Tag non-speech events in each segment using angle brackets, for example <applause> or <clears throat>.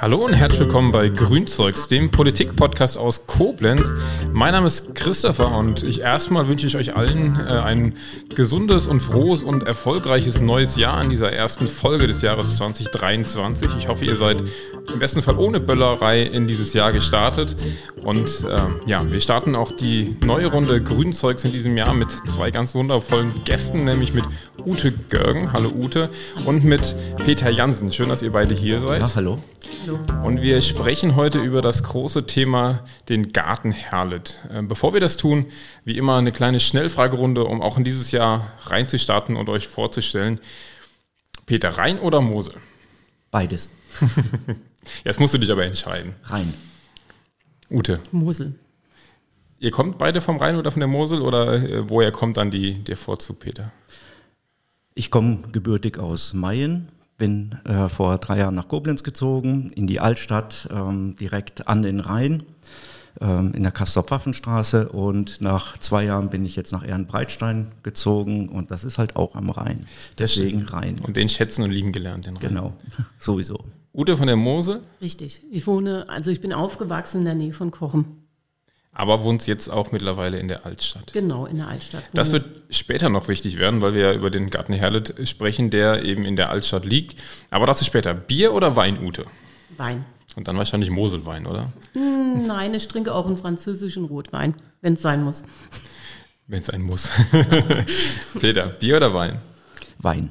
Hallo und herzlich willkommen bei Grünzeugs, dem Politik-Podcast aus Koblenz. Mein Name ist Christopher und ich erstmal wünsche ich euch allen äh, ein gesundes und frohes und erfolgreiches neues Jahr in dieser ersten Folge des Jahres 2023. Ich hoffe, ihr seid im besten Fall ohne Böllerei in dieses Jahr gestartet. Und äh, ja, wir starten auch die neue Runde Grünzeugs in diesem Jahr mit zwei ganz wundervollen Gästen, nämlich mit Ute Görgen, hallo Ute, und mit Peter Jansen. Schön, dass ihr beide hier seid. Ja, hallo. Hallo. Und wir sprechen heute über das große Thema, den Garten Herlet. Ähm, bevor wir das tun, wie immer eine kleine Schnellfragerunde, um auch in dieses Jahr reinzustarten und euch vorzustellen. Peter, Rhein oder Mosel? Beides. <laughs> Jetzt musst du dich aber entscheiden. Rhein. Ute. Mosel. Ihr kommt beide vom Rhein oder von der Mosel oder äh, woher kommt dann die, der Vorzug, Peter? Ich komme gebürtig aus Mayen, bin äh, vor drei Jahren nach Koblenz gezogen, in die Altstadt, ähm, direkt an den Rhein, ähm, in der Castor-Pfaffenstraße. Und nach zwei Jahren bin ich jetzt nach Ehrenbreitstein gezogen und das ist halt auch am Rhein. Deswegen Rhein. Und den schätzen und lieben gelernt, den Rhein. Genau, <laughs> sowieso. Ute von der Mosel? Richtig. Ich wohne, also ich bin aufgewachsen in der Nähe von Kochen. Aber wohnt jetzt auch mittlerweile in der Altstadt. Genau, in der Altstadt. Das wird später noch wichtig werden, weil wir ja über den Garten Herlet sprechen, der eben in der Altstadt liegt. Aber das ist später. Bier oder Wein, Ute? Wein. Und dann wahrscheinlich Moselwein, oder? Hm, nein, ich trinke auch einen französischen Rotwein, wenn es sein muss. Wenn es sein muss. <laughs> Peter, Bier oder Wein? Wein.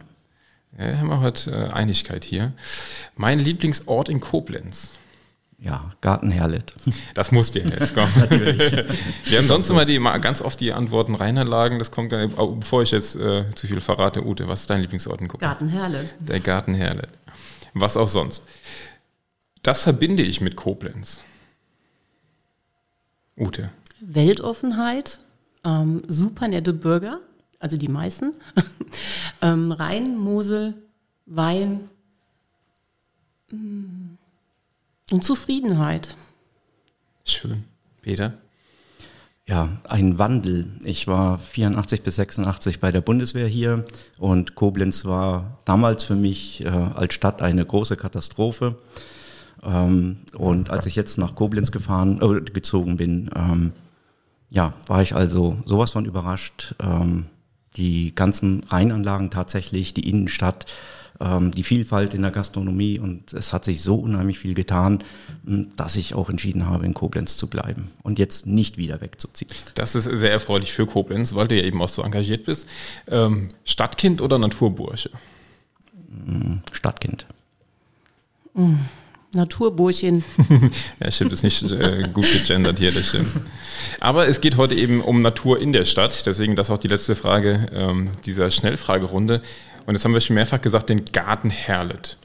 Ja, haben wir heute äh, Einigkeit hier. Mein Lieblingsort in Koblenz. Ja, Garten Herlet. Das muss dir jetzt kommen. <laughs> Natürlich. Wir haben sonst immer die, ganz oft die Antworten Rheinanlagen. Das kommt dann, bevor ich jetzt äh, zu viel verrate, Ute, was ist dein Lieblingsort in Koblenz? Garten Herlet. Der Garten Herlet. Was auch sonst. Das verbinde ich mit Koblenz. Ute. Weltoffenheit, ähm, super nette Bürger, also die meisten. <laughs> ähm, Rhein, Mosel, Wein. Mm, und Zufriedenheit. Schön. Peter? Ja, ein Wandel. Ich war 84 bis 86 bei der Bundeswehr hier und Koblenz war damals für mich äh, als Stadt eine große Katastrophe. Ähm, und als ich jetzt nach Koblenz gefahren, äh, gezogen bin, ähm, ja, war ich also sowas von überrascht. Ähm, die ganzen Rheinanlagen tatsächlich, die Innenstadt, ähm, die Vielfalt in der Gastronomie und es hat sich so unheimlich viel getan, dass ich auch entschieden habe, in Koblenz zu bleiben und jetzt nicht wieder wegzuziehen. Das ist sehr erfreulich für Koblenz, weil du ja eben auch so engagiert bist. Ähm, Stadtkind oder Naturbursche? Stadtkind. Mhm. Naturburchen. <laughs> ja, stimmt, ist nicht äh, gut gegendert hier, das stimmt. Aber es geht heute eben um Natur in der Stadt, deswegen das auch die letzte Frage ähm, dieser Schnellfragerunde. Und das haben wir schon mehrfach gesagt, den Garten Herlet.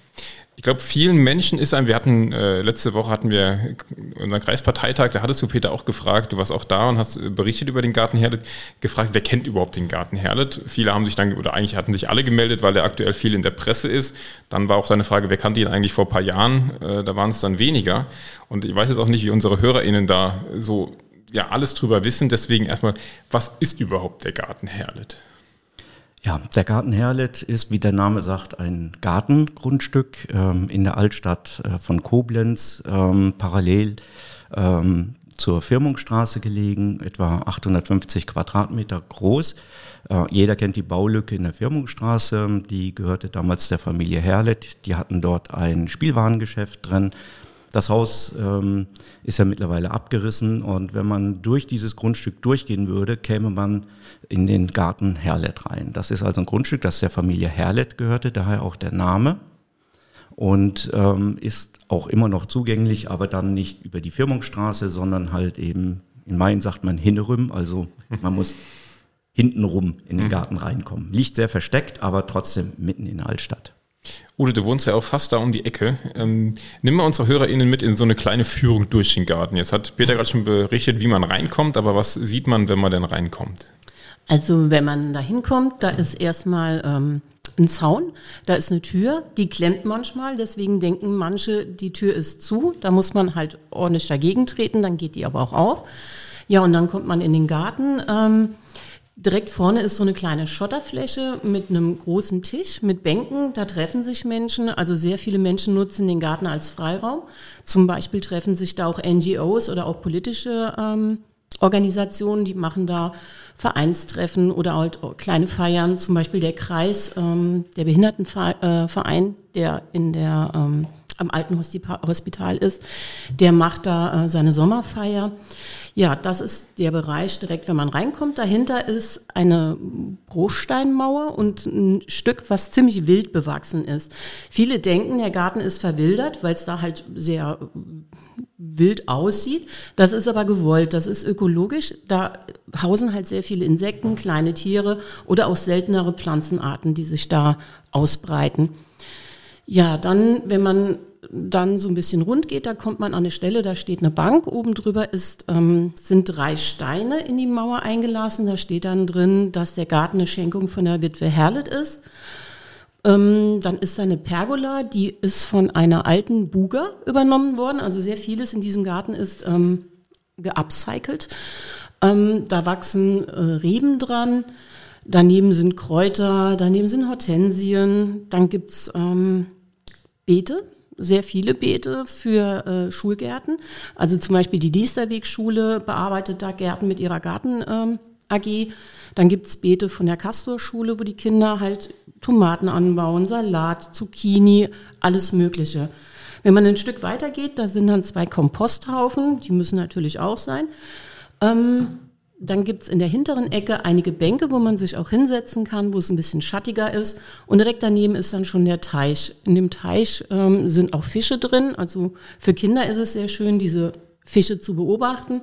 Ich glaube, vielen Menschen ist ein, wir hatten, äh, letzte Woche hatten wir unseren Kreisparteitag, da hattest du Peter auch gefragt, du warst auch da und hast berichtet über den Garten Herlet, gefragt, wer kennt überhaupt den Garten Herlet? Viele haben sich dann, oder eigentlich hatten sich alle gemeldet, weil er aktuell viel in der Presse ist. Dann war auch deine Frage, wer kannte ihn eigentlich vor ein paar Jahren? Äh, da waren es dann weniger. Und ich weiß jetzt auch nicht, wie unsere HörerInnen da so ja alles drüber wissen. Deswegen erstmal, was ist überhaupt der Garten Herlet? Ja, der Garten Herlet ist, wie der Name sagt, ein Gartengrundstück ähm, in der Altstadt äh, von Koblenz, ähm, parallel ähm, zur Firmungsstraße gelegen, etwa 850 Quadratmeter groß. Äh, jeder kennt die Baulücke in der Firmungsstraße, die gehörte damals der Familie Herlet. Die hatten dort ein Spielwarengeschäft drin. Das Haus ähm, ist ja mittlerweile abgerissen und wenn man durch dieses Grundstück durchgehen würde, käme man in den Garten Herlet rein. Das ist also ein Grundstück, das der Familie Herlet gehörte, daher auch der Name und ähm, ist auch immer noch zugänglich, aber dann nicht über die Firmungsstraße, sondern halt eben, in Main sagt man Hinnerüm, also man muss <laughs> hintenrum in den Garten reinkommen. Liegt sehr versteckt, aber trotzdem mitten in der Altstadt. Ude, du wohnst ja auch fast da um die Ecke. Ähm, nimm mal unsere HörerInnen mit in so eine kleine Führung durch den Garten. Jetzt hat Peter gerade schon berichtet, wie man reinkommt, aber was sieht man, wenn man denn reinkommt? Also, wenn man da hinkommt, da ist erstmal ähm, ein Zaun, da ist eine Tür, die klemmt manchmal, deswegen denken manche, die Tür ist zu. Da muss man halt ordentlich dagegen treten, dann geht die aber auch auf. Ja, und dann kommt man in den Garten. Ähm, Direkt vorne ist so eine kleine Schotterfläche mit einem großen Tisch, mit Bänken. Da treffen sich Menschen. Also sehr viele Menschen nutzen den Garten als Freiraum. Zum Beispiel treffen sich da auch NGOs oder auch politische ähm, Organisationen, die machen da Vereinstreffen oder halt kleine Feiern. Zum Beispiel der Kreis, ähm, der Behindertenverein, äh, der in der ähm, am alten Hospital ist, der macht da äh, seine Sommerfeier. Ja, das ist der Bereich direkt, wenn man reinkommt. Dahinter ist eine Bruchsteinmauer und ein Stück, was ziemlich wild bewachsen ist. Viele denken, der Garten ist verwildert, weil es da halt sehr wild aussieht. Das ist aber gewollt, das ist ökologisch. Da hausen halt sehr viele Insekten, kleine Tiere oder auch seltenere Pflanzenarten, die sich da ausbreiten. Ja, dann, wenn man dann so ein bisschen rund geht, da kommt man an eine Stelle, da steht eine Bank, oben drüber ist, ähm, sind drei Steine in die Mauer eingelassen. Da steht dann drin, dass der Garten eine Schenkung von der Witwe Herlet ist. Ähm, dann ist da eine Pergola, die ist von einer alten Buga übernommen worden. Also sehr vieles in diesem Garten ist ähm, geupcycelt. Ähm, da wachsen äh, Reben dran. Daneben sind Kräuter, daneben sind Hortensien. Dann gibt's ähm, Beete, sehr viele Beete für äh, Schulgärten. Also zum Beispiel die Diesterwegschule bearbeitet da Gärten mit ihrer Garten ähm, AG. Dann gibt's Beete von der Castor-Schule, wo die Kinder halt Tomaten anbauen, Salat, Zucchini, alles Mögliche. Wenn man ein Stück weiter geht, da sind dann zwei Komposthaufen, die müssen natürlich auch sein. Ähm, dann gibt's in der hinteren Ecke einige Bänke, wo man sich auch hinsetzen kann, wo es ein bisschen schattiger ist. Und direkt daneben ist dann schon der Teich. In dem Teich ähm, sind auch Fische drin. Also für Kinder ist es sehr schön, diese Fische zu beobachten.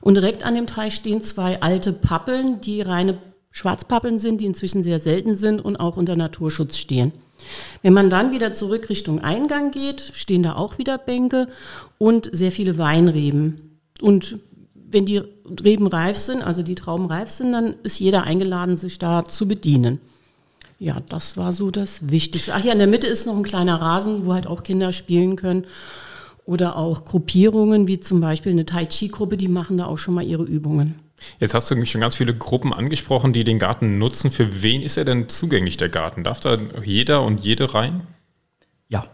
Und direkt an dem Teich stehen zwei alte Pappeln, die reine Schwarzpappeln sind, die inzwischen sehr selten sind und auch unter Naturschutz stehen. Wenn man dann wieder zurück Richtung Eingang geht, stehen da auch wieder Bänke und sehr viele Weinreben. Und wenn die Reben reif sind, also die Trauben reif sind, dann ist jeder eingeladen, sich da zu bedienen. Ja, das war so das Wichtigste. Ach ja, in der Mitte ist noch ein kleiner Rasen, wo halt auch Kinder spielen können. Oder auch Gruppierungen, wie zum Beispiel eine Tai Chi-Gruppe, die machen da auch schon mal ihre Übungen. Jetzt hast du schon ganz viele Gruppen angesprochen, die den Garten nutzen. Für wen ist er denn zugänglich, der Garten? Darf da jeder und jede rein? Ja,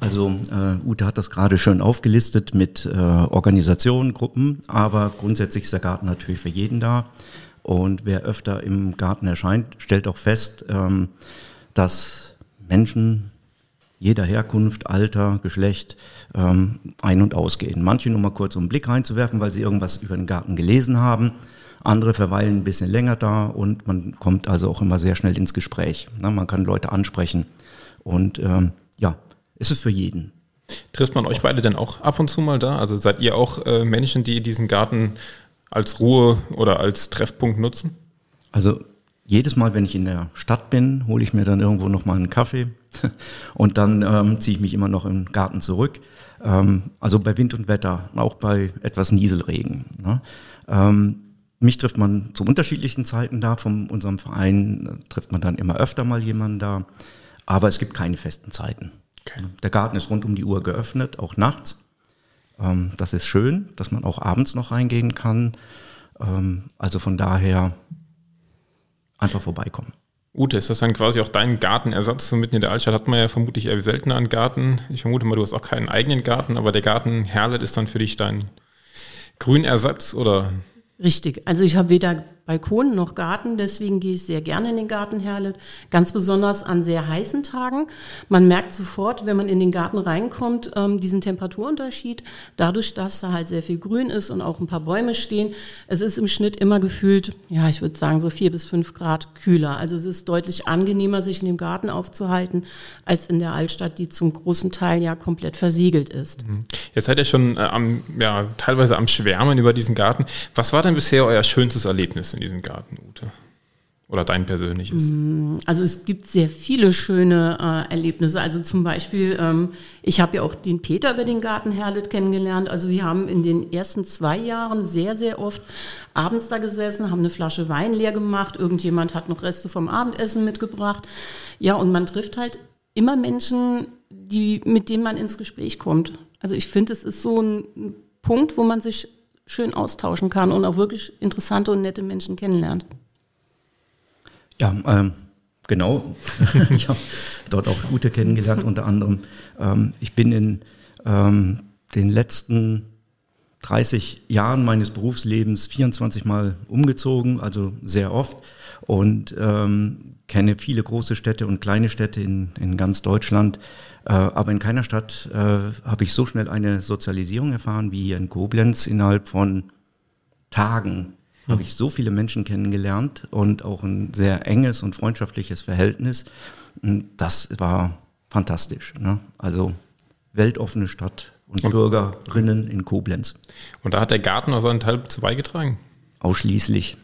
also äh, Ute hat das gerade schön aufgelistet mit äh, Organisationen, Gruppen, aber grundsätzlich ist der Garten natürlich für jeden da. Und wer öfter im Garten erscheint, stellt auch fest, ähm, dass Menschen jeder Herkunft, Alter, Geschlecht ähm, ein- und ausgehen. Manche nur mal kurz um einen Blick reinzuwerfen, weil sie irgendwas über den Garten gelesen haben. Andere verweilen ein bisschen länger da und man kommt also auch immer sehr schnell ins Gespräch. Na, man kann Leute ansprechen. Und ähm, ja, ist es für jeden. Trifft man euch beide denn auch ab und zu mal da? Also seid ihr auch äh, Menschen, die diesen Garten als Ruhe oder als Treffpunkt nutzen? Also jedes Mal, wenn ich in der Stadt bin, hole ich mir dann irgendwo noch mal einen Kaffee <laughs> und dann ähm, ziehe ich mich immer noch im Garten zurück. Ähm, also bei Wind und Wetter, auch bei etwas Nieselregen. Ne? Ähm, mich trifft man zu unterschiedlichen Zeiten da. Von unserem Verein äh, trifft man dann immer öfter mal jemanden da. Aber es gibt keine festen Zeiten. Okay. Der Garten ist rund um die Uhr geöffnet, auch nachts. Ähm, das ist schön, dass man auch abends noch reingehen kann. Ähm, also von daher einfach vorbeikommen. Ute, ist das dann quasi auch dein Gartenersatz? So mitten in der Altstadt hat man ja vermutlich eher seltener einen Garten. Ich vermute mal, du hast auch keinen eigenen Garten, aber der Garten Herlet ist dann für dich dein Grünersatz oder? Richtig. Also ich habe weder Balkon noch Garten, deswegen gehe ich sehr gerne in den Garten Herlet. Ganz besonders an sehr heißen Tagen. Man merkt sofort, wenn man in den Garten reinkommt, ähm, diesen Temperaturunterschied. Dadurch, dass da halt sehr viel Grün ist und auch ein paar Bäume stehen. Es ist im Schnitt immer gefühlt, ja, ich würde sagen so vier bis fünf Grad kühler. Also es ist deutlich angenehmer, sich in dem Garten aufzuhalten, als in der Altstadt, die zum großen Teil ja komplett versiegelt ist. Mhm. Jetzt seid ihr schon äh, am, ja, teilweise am Schwärmen über diesen Garten. Was war denn bisher euer schönstes Erlebnis? In diesem Garten, Ute? Oder dein persönliches? Mm, also es gibt sehr viele schöne äh, Erlebnisse. Also zum Beispiel, ähm, ich habe ja auch den Peter über den Garten Herlet kennengelernt. Also wir haben in den ersten zwei Jahren sehr, sehr oft abends da gesessen, haben eine Flasche Wein leer gemacht. Irgendjemand hat noch Reste vom Abendessen mitgebracht. Ja, und man trifft halt immer Menschen, die, mit denen man ins Gespräch kommt. Also ich finde, es ist so ein Punkt, wo man sich schön austauschen kann und auch wirklich interessante und nette Menschen kennenlernt. Ja, ähm, genau. <laughs> ich habe dort auch gute kennengelernt, unter anderem. Ähm, ich bin in ähm, den letzten 30 Jahren meines Berufslebens 24 Mal umgezogen, also sehr oft und ähm, kenne viele große Städte und kleine Städte in, in ganz Deutschland. Äh, aber in keiner Stadt äh, habe ich so schnell eine Sozialisierung erfahren wie hier in Koblenz. Innerhalb von Tagen hm. habe ich so viele Menschen kennengelernt und auch ein sehr enges und freundschaftliches Verhältnis. Das war fantastisch. Ne? Also weltoffene Stadt und, und Bürgerinnen in Koblenz. Und da hat der Garten auch seinen Teil zu beigetragen? Ausschließlich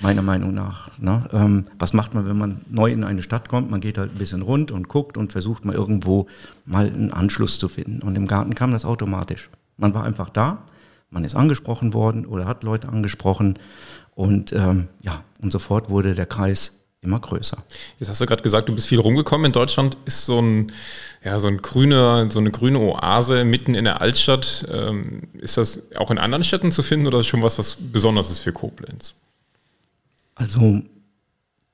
meiner Meinung nach. Ne? Ähm, was macht man, wenn man neu in eine Stadt kommt? Man geht halt ein bisschen rund und guckt und versucht mal irgendwo mal einen Anschluss zu finden. Und im Garten kam das automatisch. Man war einfach da, man ist angesprochen worden oder hat Leute angesprochen und ähm, ja, und sofort wurde der Kreis immer größer. Jetzt hast du gerade gesagt, du bist viel rumgekommen. In Deutschland ist so ein, ja, so ein grüner, so eine grüne Oase mitten in der Altstadt. Ähm, ist das auch in anderen Städten zu finden oder ist das schon was, was Besonderes ist für Koblenz? Also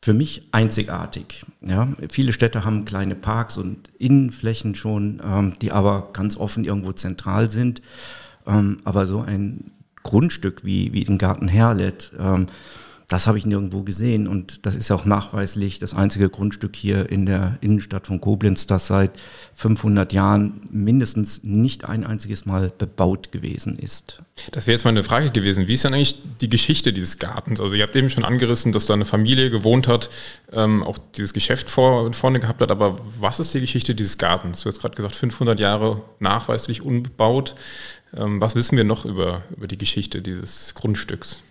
für mich einzigartig. Ja, viele Städte haben kleine Parks und Innenflächen schon, ähm, die aber ganz offen irgendwo zentral sind. Ähm, aber so ein Grundstück wie, wie den Garten Herlet, ähm, das habe ich nirgendwo gesehen und das ist ja auch nachweislich das einzige Grundstück hier in der Innenstadt von Koblenz, das seit 500 Jahren mindestens nicht ein einziges Mal bebaut gewesen ist. Das wäre jetzt mal eine Frage gewesen. Wie ist denn eigentlich die Geschichte dieses Gartens? Also ihr habt eben schon angerissen, dass da eine Familie gewohnt hat, ähm, auch dieses Geschäft vor, vorne gehabt hat, aber was ist die Geschichte dieses Gartens? Du hast gerade gesagt, 500 Jahre nachweislich unbebaut. Ähm, was wissen wir noch über, über die Geschichte dieses Grundstücks?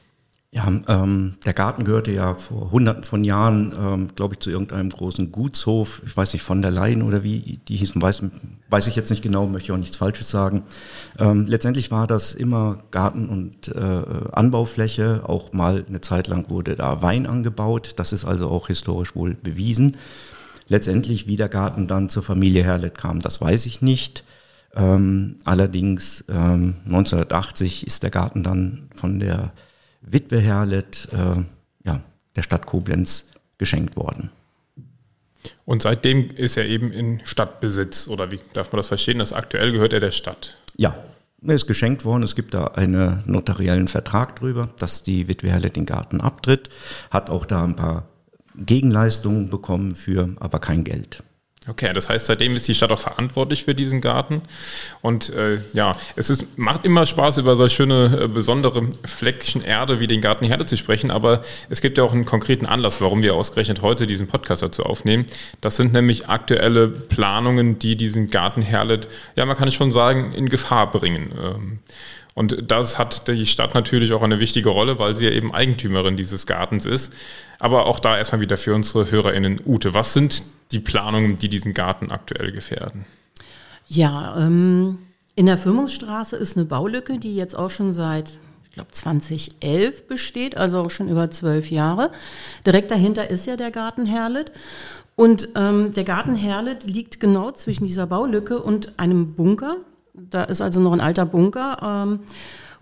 Ja, ähm, der Garten gehörte ja vor hunderten von Jahren, ähm, glaube ich, zu irgendeinem großen Gutshof, ich weiß nicht, von der Leyen oder wie die hießen, weiß, weiß ich jetzt nicht genau, möchte auch nichts Falsches sagen. Ähm, letztendlich war das immer Garten und äh, Anbaufläche, auch mal eine Zeit lang wurde da Wein angebaut, das ist also auch historisch wohl bewiesen. Letztendlich, wie der Garten dann zur Familie Herlet kam, das weiß ich nicht. Ähm, allerdings ähm, 1980 ist der Garten dann von der Witwe Herlet äh, ja, der Stadt Koblenz geschenkt worden. Und seitdem ist er eben in Stadtbesitz, oder wie darf man das verstehen? Das aktuell gehört er der Stadt. Ja, er ist geschenkt worden. Es gibt da einen notariellen Vertrag drüber, dass die Witwe Herlet den Garten abtritt, hat auch da ein paar Gegenleistungen bekommen für, aber kein Geld. Okay, das heißt, seitdem ist die Stadt auch verantwortlich für diesen Garten. Und äh, ja, es ist, macht immer Spaß, über so schöne, äh, besondere Fleckchen Erde wie den Garten Herde zu sprechen. Aber es gibt ja auch einen konkreten Anlass, warum wir ausgerechnet heute diesen Podcast dazu aufnehmen. Das sind nämlich aktuelle Planungen, die diesen Garten Herlet, ja, man kann es schon sagen, in Gefahr bringen. Ähm, und das hat die Stadt natürlich auch eine wichtige Rolle, weil sie ja eben Eigentümerin dieses Gartens ist. Aber auch da erstmal wieder für unsere HörerInnen. Ute, was sind die Planungen, die diesen Garten aktuell gefährden? Ja, ähm, in der Firmungsstraße ist eine Baulücke, die jetzt auch schon seit, ich glaube, 2011 besteht, also auch schon über zwölf Jahre. Direkt dahinter ist ja der Garten Herlet. Und ähm, der Garten Herlet liegt genau zwischen dieser Baulücke und einem Bunker. Da ist also noch ein alter Bunker. Ähm,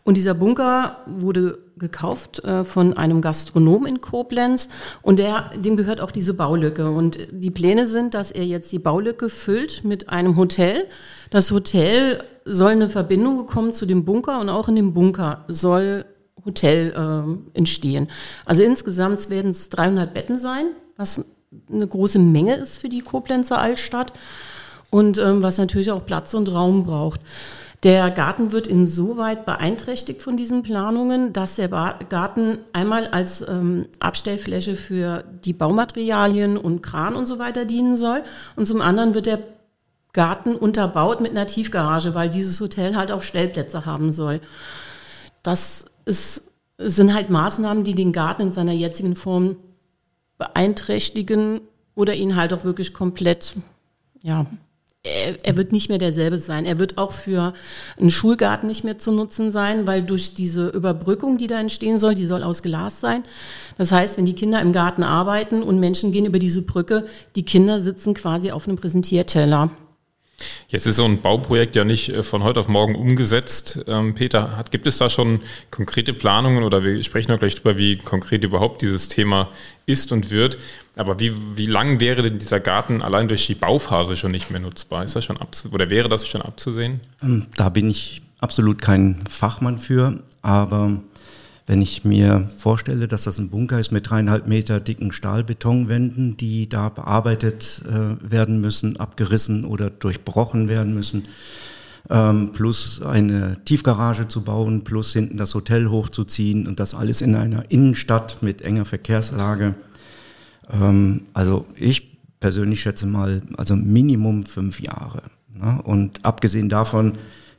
und dieser Bunker wurde gekauft äh, von einem Gastronom in Koblenz und der, dem gehört auch diese Baulücke. Und die Pläne sind, dass er jetzt die Baulücke füllt mit einem Hotel. Das Hotel soll eine Verbindung bekommen zu dem Bunker und auch in dem Bunker soll Hotel äh, entstehen. Also insgesamt werden es 300 Betten sein, was eine große Menge ist für die Koblenzer Altstadt und ähm, was natürlich auch Platz und Raum braucht. Der Garten wird insoweit beeinträchtigt von diesen Planungen, dass der Garten einmal als ähm, Abstellfläche für die Baumaterialien und Kran und so weiter dienen soll und zum anderen wird der Garten unterbaut mit einer Tiefgarage, weil dieses Hotel halt auch Stellplätze haben soll. Das ist, sind halt Maßnahmen, die den Garten in seiner jetzigen Form beeinträchtigen oder ihn halt auch wirklich komplett ja, er, er, wird nicht mehr derselbe sein. Er wird auch für einen Schulgarten nicht mehr zu nutzen sein, weil durch diese Überbrückung, die da entstehen soll, die soll aus Glas sein. Das heißt, wenn die Kinder im Garten arbeiten und Menschen gehen über diese Brücke, die Kinder sitzen quasi auf einem Präsentierteller. Jetzt ist so ein Bauprojekt ja nicht äh, von heute auf morgen umgesetzt. Ähm, Peter, hat, gibt es da schon konkrete Planungen oder wir sprechen noch gleich drüber, wie konkret überhaupt dieses Thema ist und wird. Aber wie, wie lang wäre denn dieser Garten allein durch die Bauphase schon nicht mehr nutzbar? Ist das schon oder wäre das schon abzusehen? Ähm, da bin ich absolut kein Fachmann für, aber wenn ich mir vorstelle, dass das ein Bunker ist mit dreieinhalb Meter dicken Stahlbetonwänden, die da bearbeitet äh, werden müssen, abgerissen oder durchbrochen werden müssen, ähm, plus eine Tiefgarage zu bauen, plus hinten das Hotel hochzuziehen und das alles in einer Innenstadt mit enger Verkehrslage. Ähm, also ich persönlich schätze mal, also Minimum fünf Jahre. Ne? Und abgesehen davon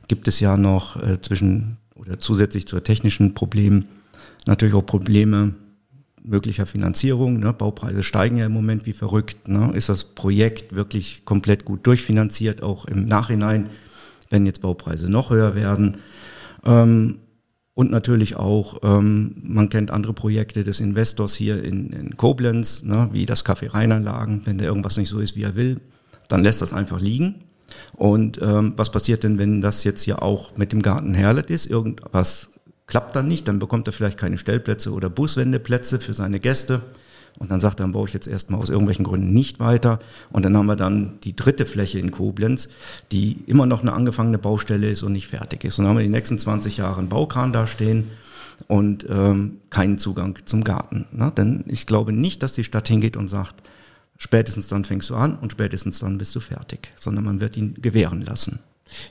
gibt es ja noch äh, zwischen oder zusätzlich zur technischen Problemen natürlich auch Probleme möglicher Finanzierung. Ne? Baupreise steigen ja im Moment wie verrückt. Ne? Ist das Projekt wirklich komplett gut durchfinanziert, auch im Nachhinein, wenn jetzt Baupreise noch höher werden? Ähm, und natürlich auch, ähm, man kennt andere Projekte des Investors hier in, in Koblenz, ne? wie das Café Rheinanlagen. Wenn der irgendwas nicht so ist, wie er will, dann lässt das einfach liegen. Und ähm, was passiert denn, wenn das jetzt hier auch mit dem Garten Herlet ist? Irgendwas klappt dann nicht, dann bekommt er vielleicht keine Stellplätze oder Buswendeplätze für seine Gäste. Und dann sagt er, dann baue ich jetzt erstmal aus irgendwelchen Gründen nicht weiter. Und dann haben wir dann die dritte Fläche in Koblenz, die immer noch eine angefangene Baustelle ist und nicht fertig ist. Und dann haben wir die nächsten 20 Jahre einen Baukran da stehen und ähm, keinen Zugang zum Garten. Ne? Denn ich glaube nicht, dass die Stadt hingeht und sagt, spätestens dann fängst du an und spätestens dann bist du fertig, sondern man wird ihn gewähren lassen.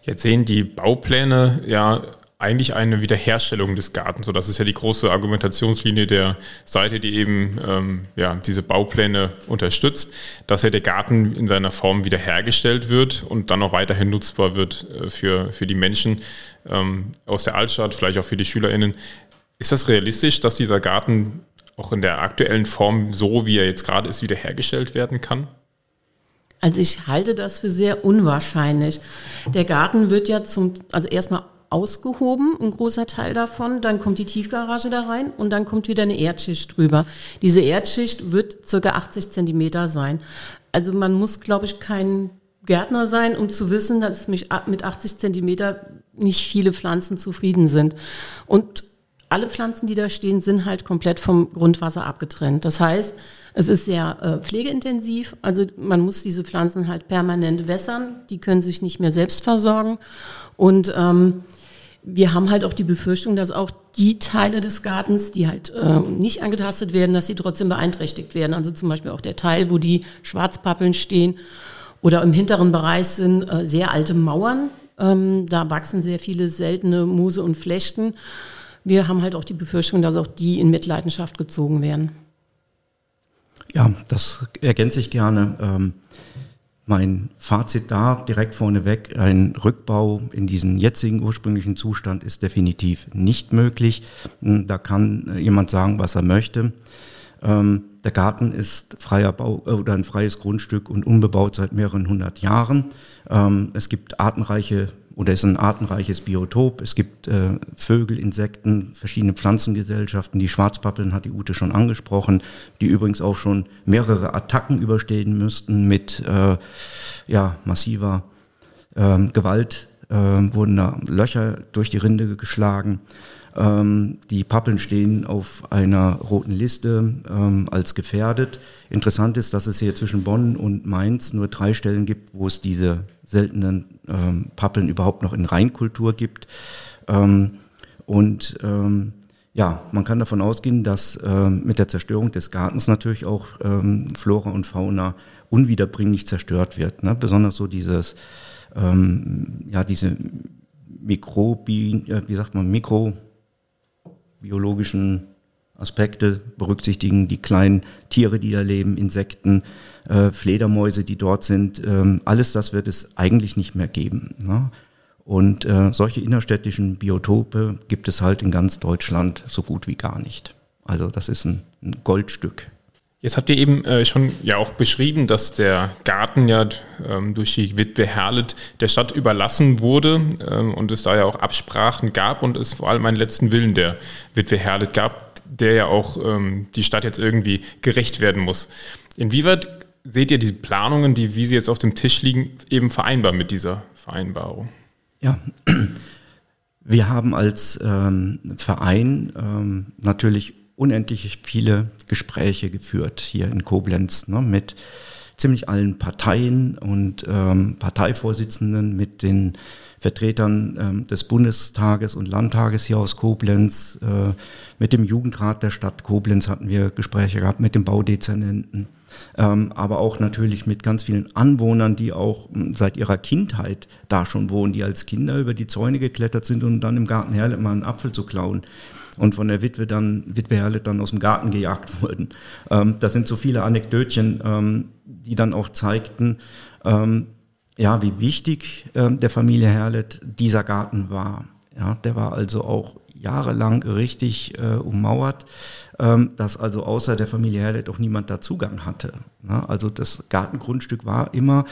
Jetzt sehen die Baupläne ja eigentlich eine Wiederherstellung des Gartens. So, das ist ja die große Argumentationslinie der Seite, die eben ähm, ja, diese Baupläne unterstützt, dass ja der Garten in seiner Form wiederhergestellt wird und dann auch weiterhin nutzbar wird äh, für, für die Menschen ähm, aus der Altstadt, vielleicht auch für die SchülerInnen. Ist das realistisch, dass dieser Garten auch in der aktuellen Form, so wie er jetzt gerade ist, wiederhergestellt werden kann? Also ich halte das für sehr unwahrscheinlich. Der Garten wird ja zum, also erstmal ausgehoben, ein großer Teil davon. Dann kommt die Tiefgarage da rein und dann kommt wieder eine Erdschicht drüber. Diese Erdschicht wird circa 80 Zentimeter sein. Also man muss, glaube ich, kein Gärtner sein, um zu wissen, dass mich mit 80 Zentimeter nicht viele Pflanzen zufrieden sind. Und alle Pflanzen, die da stehen, sind halt komplett vom Grundwasser abgetrennt. Das heißt, es ist sehr äh, pflegeintensiv, also man muss diese Pflanzen halt permanent wässern, die können sich nicht mehr selbst versorgen. Und ähm, wir haben halt auch die Befürchtung, dass auch die Teile des Gartens, die halt äh, nicht angetastet werden, dass sie trotzdem beeinträchtigt werden. Also zum Beispiel auch der Teil, wo die Schwarzpappeln stehen oder im hinteren Bereich sind äh, sehr alte Mauern. Ähm, da wachsen sehr viele seltene Moose und Flechten. Wir haben halt auch die Befürchtung, dass auch die in Mitleidenschaft gezogen werden. Ja, das ergänze ich gerne. Ähm, mein Fazit da direkt vorneweg, ein Rückbau in diesen jetzigen ursprünglichen Zustand ist definitiv nicht möglich. Hm, da kann jemand sagen, was er möchte. Ähm, der Garten ist freier Bau äh, oder ein freies Grundstück und unbebaut seit mehreren hundert Jahren. Ähm, es gibt artenreiche oder ist ein artenreiches Biotop. Es gibt äh, Vögel, Insekten, verschiedene Pflanzengesellschaften. Die Schwarzpappeln hat die Ute schon angesprochen, die übrigens auch schon mehrere Attacken überstehen müssten mit äh, ja, massiver ähm, Gewalt. Äh, wurden da Löcher durch die Rinde geschlagen. Ähm, die Pappeln stehen auf einer roten Liste ähm, als gefährdet. Interessant ist, dass es hier zwischen Bonn und Mainz nur drei Stellen gibt, wo es diese seltenen ähm, Pappeln überhaupt noch in Reinkultur gibt. Ähm, und ähm, ja, man kann davon ausgehen, dass ähm, mit der Zerstörung des Gartens natürlich auch Flora und Fauna unwiederbringlich zerstört wird. Ne? Besonders so dieses, ja, diese Mikrobi, wie sagt man, Mikro, biologischen Aspekte berücksichtigen, die kleinen Tiere, die da leben, Insekten, äh, Fledermäuse, die dort sind. Ähm, alles das wird es eigentlich nicht mehr geben. Ne? Und äh, solche innerstädtischen Biotope gibt es halt in ganz Deutschland so gut wie gar nicht. Also das ist ein, ein Goldstück. Jetzt habt ihr eben äh, schon ja auch beschrieben, dass der Garten ja ähm, durch die Witwe Herlet der Stadt überlassen wurde ähm, und es da ja auch Absprachen gab und es vor allem einen letzten Willen der Witwe Herlet gab, der ja auch ähm, die Stadt jetzt irgendwie gerecht werden muss. Inwieweit seht ihr die Planungen, die, wie sie jetzt auf dem Tisch liegen, eben vereinbar mit dieser Vereinbarung? Ja, <clears throat> wir haben als ähm, Verein ähm, natürlich unendlich viele Gespräche geführt hier in Koblenz ne, mit ziemlich allen Parteien und ähm, Parteivorsitzenden, mit den Vertretern ähm, des Bundestages und Landtages hier aus Koblenz, äh, mit dem Jugendrat der Stadt Koblenz hatten wir Gespräche gehabt, mit dem Baudezernenten, ähm, aber auch natürlich mit ganz vielen Anwohnern, die auch ähm, seit ihrer Kindheit da schon wohnen, die als Kinder über die Zäune geklettert sind und dann im Garten Herle mal einen Apfel zu klauen und von der Witwe dann, Witwe Herle dann aus dem Garten gejagt <laughs> wurden. Ähm, das sind so viele Anekdötchen, ähm, die dann auch zeigten, ähm, ja, wie wichtig ähm, der Familie Herlet dieser Garten war. Ja, der war also auch jahrelang richtig äh, ummauert, ähm, dass also außer der Familie Herlet auch niemand da Zugang hatte. Ne? Also das Gartengrundstück war immer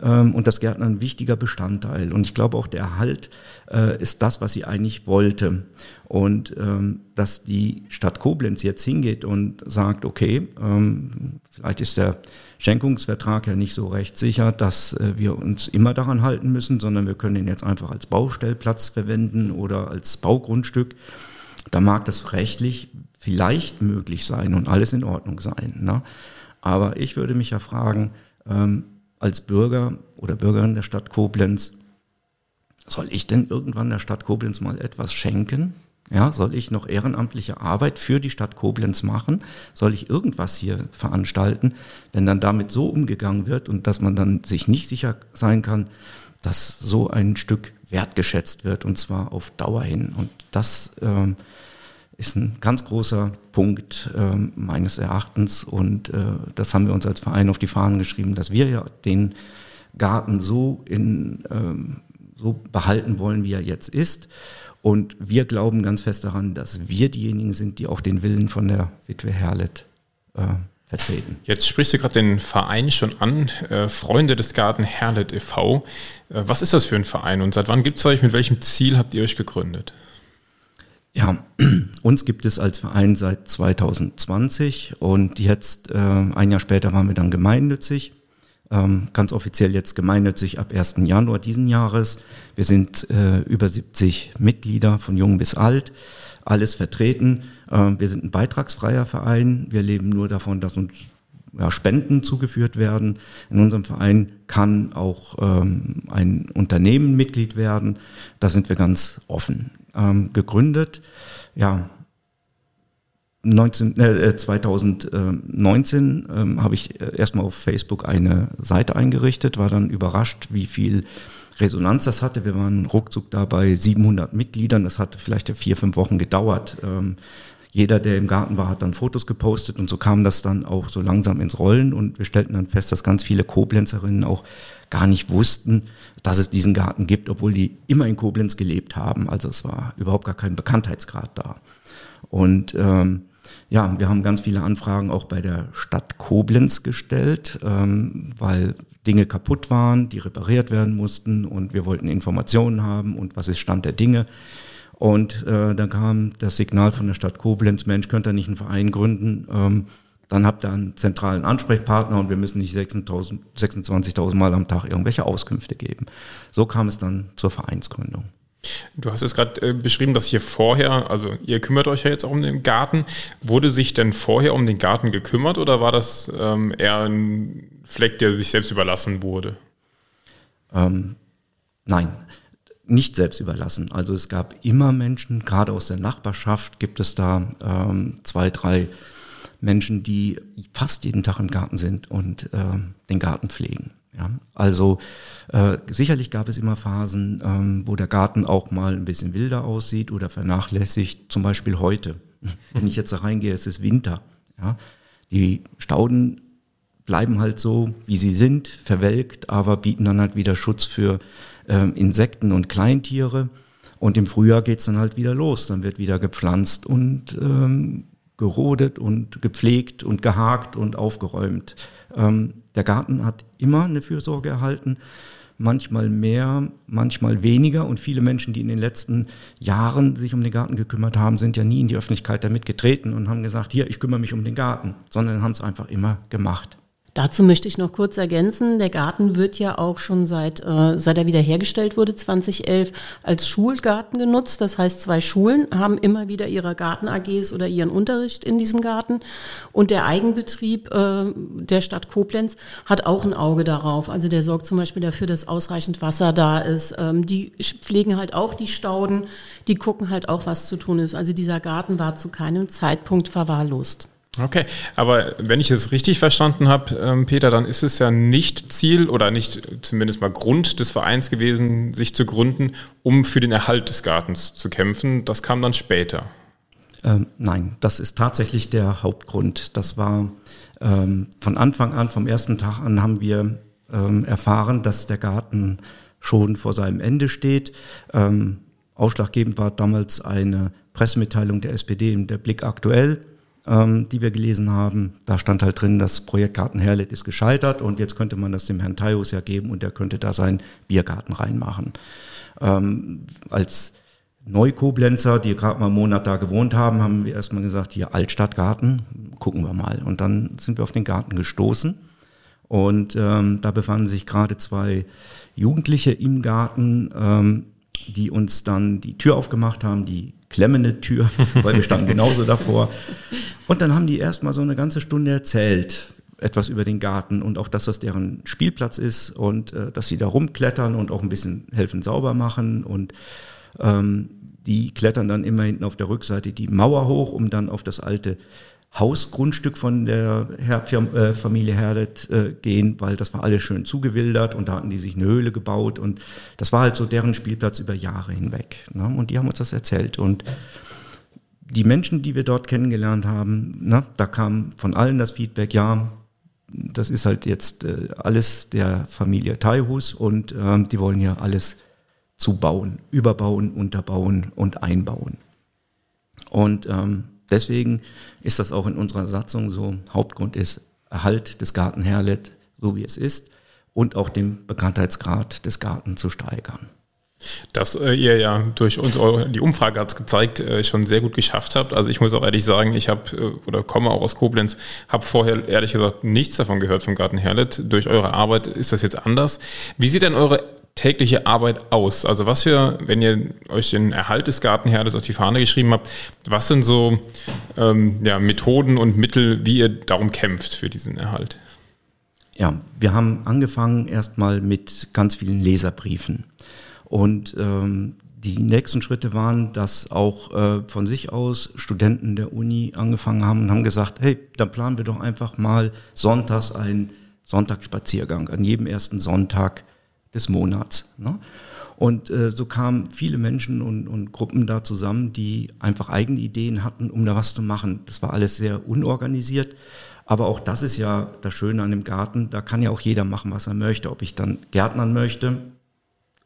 und das Gärtner ein wichtiger Bestandteil. Und ich glaube auch der Erhalt äh, ist das, was sie eigentlich wollte. Und ähm, dass die Stadt Koblenz jetzt hingeht und sagt, okay, ähm, vielleicht ist der Schenkungsvertrag ja nicht so recht sicher, dass äh, wir uns immer daran halten müssen, sondern wir können ihn jetzt einfach als Baustellplatz verwenden oder als Baugrundstück. Da mag das rechtlich vielleicht möglich sein und alles in Ordnung sein. Ne? Aber ich würde mich ja fragen, ähm, als Bürger oder Bürgerin der Stadt Koblenz, soll ich denn irgendwann der Stadt Koblenz mal etwas schenken? Ja, soll ich noch ehrenamtliche Arbeit für die Stadt Koblenz machen? Soll ich irgendwas hier veranstalten? Wenn dann damit so umgegangen wird und dass man dann sich nicht sicher sein kann, dass so ein Stück wertgeschätzt wird und zwar auf Dauer hin. Und das ähm, ist ein ganz großer Punkt äh, meines Erachtens und äh, das haben wir uns als Verein auf die Fahnen geschrieben, dass wir ja den Garten so, in, ähm, so behalten wollen, wie er jetzt ist. Und wir glauben ganz fest daran, dass wir diejenigen sind, die auch den Willen von der Witwe Herlet äh, vertreten. Jetzt sprichst du gerade den Verein schon an, äh, Freunde des Garten Herlet e.V. Äh, was ist das für ein Verein und seit wann gibt es euch? Mit welchem Ziel habt ihr euch gegründet? Ja, <clears throat> uns gibt es als Verein seit 2020 und jetzt, äh, ein Jahr später waren wir dann gemeinnützig, ähm, ganz offiziell jetzt gemeinnützig ab 1. Januar diesen Jahres. Wir sind äh, über 70 Mitglieder von jung bis alt, alles vertreten. Äh, wir sind ein beitragsfreier Verein, wir leben nur davon, dass uns ja, Spenden zugeführt werden. In unserem Verein kann auch ähm, ein Unternehmen Mitglied werden. Da sind wir ganz offen ähm, gegründet. Ja, 19, äh, 2019 ähm, habe ich äh, erstmal auf Facebook eine Seite eingerichtet, war dann überrascht, wie viel Resonanz das hatte. Wir waren ruckzuck da bei 700 Mitgliedern. Das hat vielleicht vier, fünf Wochen gedauert. Ähm, jeder, der im Garten war, hat dann Fotos gepostet und so kam das dann auch so langsam ins Rollen und wir stellten dann fest, dass ganz viele Koblenzerinnen auch gar nicht wussten, dass es diesen Garten gibt, obwohl die immer in Koblenz gelebt haben. Also es war überhaupt gar kein Bekanntheitsgrad da. Und ähm, ja, wir haben ganz viele Anfragen auch bei der Stadt Koblenz gestellt, ähm, weil Dinge kaputt waren, die repariert werden mussten und wir wollten Informationen haben und was ist Stand der Dinge. Und äh, dann kam das Signal von der Stadt Koblenz, Mensch, könnt ihr nicht einen Verein gründen? Ähm, dann habt ihr einen zentralen Ansprechpartner und wir müssen nicht 26.000 Mal am Tag irgendwelche Auskünfte geben. So kam es dann zur Vereinsgründung. Du hast es gerade äh, beschrieben, dass hier vorher, also ihr kümmert euch ja jetzt auch um den Garten. Wurde sich denn vorher um den Garten gekümmert oder war das ähm, eher ein Fleck, der sich selbst überlassen wurde? Ähm, nein, nicht selbst überlassen. Also es gab immer Menschen, gerade aus der Nachbarschaft gibt es da ähm, zwei, drei Menschen, die fast jeden Tag im Garten sind und äh, den Garten pflegen. Ja, also äh, sicherlich gab es immer Phasen, ähm, wo der Garten auch mal ein bisschen wilder aussieht oder vernachlässigt. Zum Beispiel heute, <laughs> wenn ich jetzt da reingehe, es ist Winter. Ja, die Stauden bleiben halt so, wie sie sind, verwelkt, aber bieten dann halt wieder Schutz für ähm, Insekten und Kleintiere. Und im Frühjahr geht's dann halt wieder los. Dann wird wieder gepflanzt und ähm, gerodet und gepflegt und gehakt und aufgeräumt. Ähm, der Garten hat immer eine Fürsorge erhalten, manchmal mehr, manchmal weniger. Und viele Menschen, die in den letzten Jahren sich um den Garten gekümmert haben, sind ja nie in die Öffentlichkeit damit getreten und haben gesagt, hier, ich kümmere mich um den Garten, sondern haben es einfach immer gemacht. Dazu möchte ich noch kurz ergänzen, der Garten wird ja auch schon seit, äh, seit er wiederhergestellt wurde, 2011, als Schulgarten genutzt. Das heißt, zwei Schulen haben immer wieder ihre Garten-AGs oder ihren Unterricht in diesem Garten. Und der Eigenbetrieb äh, der Stadt Koblenz hat auch ein Auge darauf. Also der sorgt zum Beispiel dafür, dass ausreichend Wasser da ist. Ähm, die pflegen halt auch die Stauden, die gucken halt auch, was zu tun ist. Also dieser Garten war zu keinem Zeitpunkt verwahrlost. Okay, aber wenn ich es richtig verstanden habe, ähm, Peter, dann ist es ja nicht Ziel oder nicht zumindest mal Grund des Vereins gewesen, sich zu gründen, um für den Erhalt des Gartens zu kämpfen. Das kam dann später. Ähm, nein, das ist tatsächlich der Hauptgrund. Das war ähm, von Anfang an, vom ersten Tag an haben wir ähm, erfahren, dass der Garten schon vor seinem Ende steht. Ähm, ausschlaggebend war damals eine Pressemitteilung der SPD in der Blick aktuell ähm, die wir gelesen haben. Da stand halt drin, das Projekt Garten Herlet ist gescheitert und jetzt könnte man das dem Herrn Thaius ja geben und er könnte da seinen Biergarten reinmachen. Ähm, als Neukoblenzer, die gerade mal einen Monat da gewohnt haben, haben wir erstmal gesagt, hier Altstadtgarten, gucken wir mal. Und dann sind wir auf den Garten gestoßen und ähm, da befanden sich gerade zwei Jugendliche im Garten, ähm, die uns dann die Tür aufgemacht haben, die klemmende Tür, <laughs> weil wir standen genauso davor. Und dann haben die erstmal so eine ganze Stunde erzählt, etwas über den Garten und auch, dass das deren Spielplatz ist und äh, dass sie da rumklettern und auch ein bisschen helfen sauber machen und ähm, die klettern dann immer hinten auf der Rückseite die Mauer hoch, um dann auf das alte Hausgrundstück von der Her äh, Familie Herdet äh, gehen, weil das war alles schön zugewildert und da hatten die sich eine Höhle gebaut und das war halt so deren Spielplatz über Jahre hinweg. Ne? Und die haben uns das erzählt und die Menschen, die wir dort kennengelernt haben, na, da kam von allen das Feedback, ja, das ist halt jetzt äh, alles der Familie Taihus und ähm, die wollen hier alles zubauen, überbauen, unterbauen und einbauen. Und ähm, Deswegen ist das auch in unserer Satzung so. Hauptgrund ist Erhalt des Garten Herlet, so wie es ist, und auch den Bekanntheitsgrad des Garten zu steigern. Dass äh, ihr ja durch uns, die Umfrage hat es gezeigt, äh, schon sehr gut geschafft habt. Also ich muss auch ehrlich sagen, ich habe äh, oder komme auch aus Koblenz, habe vorher ehrlich gesagt nichts davon gehört vom Garten Herlet. Durch eure Arbeit ist das jetzt anders. Wie sieht denn eure tägliche Arbeit aus? Also was für, wenn ihr euch den Erhalt des Gartenherdes auf die Fahne geschrieben habt, was sind so ähm, ja, Methoden und Mittel, wie ihr darum kämpft für diesen Erhalt? Ja, wir haben angefangen erstmal mit ganz vielen Leserbriefen. Und ähm, die nächsten Schritte waren, dass auch äh, von sich aus Studenten der Uni angefangen haben und haben gesagt, hey, dann planen wir doch einfach mal sonntags einen Sonntagsspaziergang an jedem ersten Sonntag des Monats. Ne? Und äh, so kamen viele Menschen und, und Gruppen da zusammen, die einfach eigene Ideen hatten, um da was zu machen. Das war alles sehr unorganisiert. Aber auch das ist ja das Schöne an dem Garten. Da kann ja auch jeder machen, was er möchte. Ob ich dann Gärtnern möchte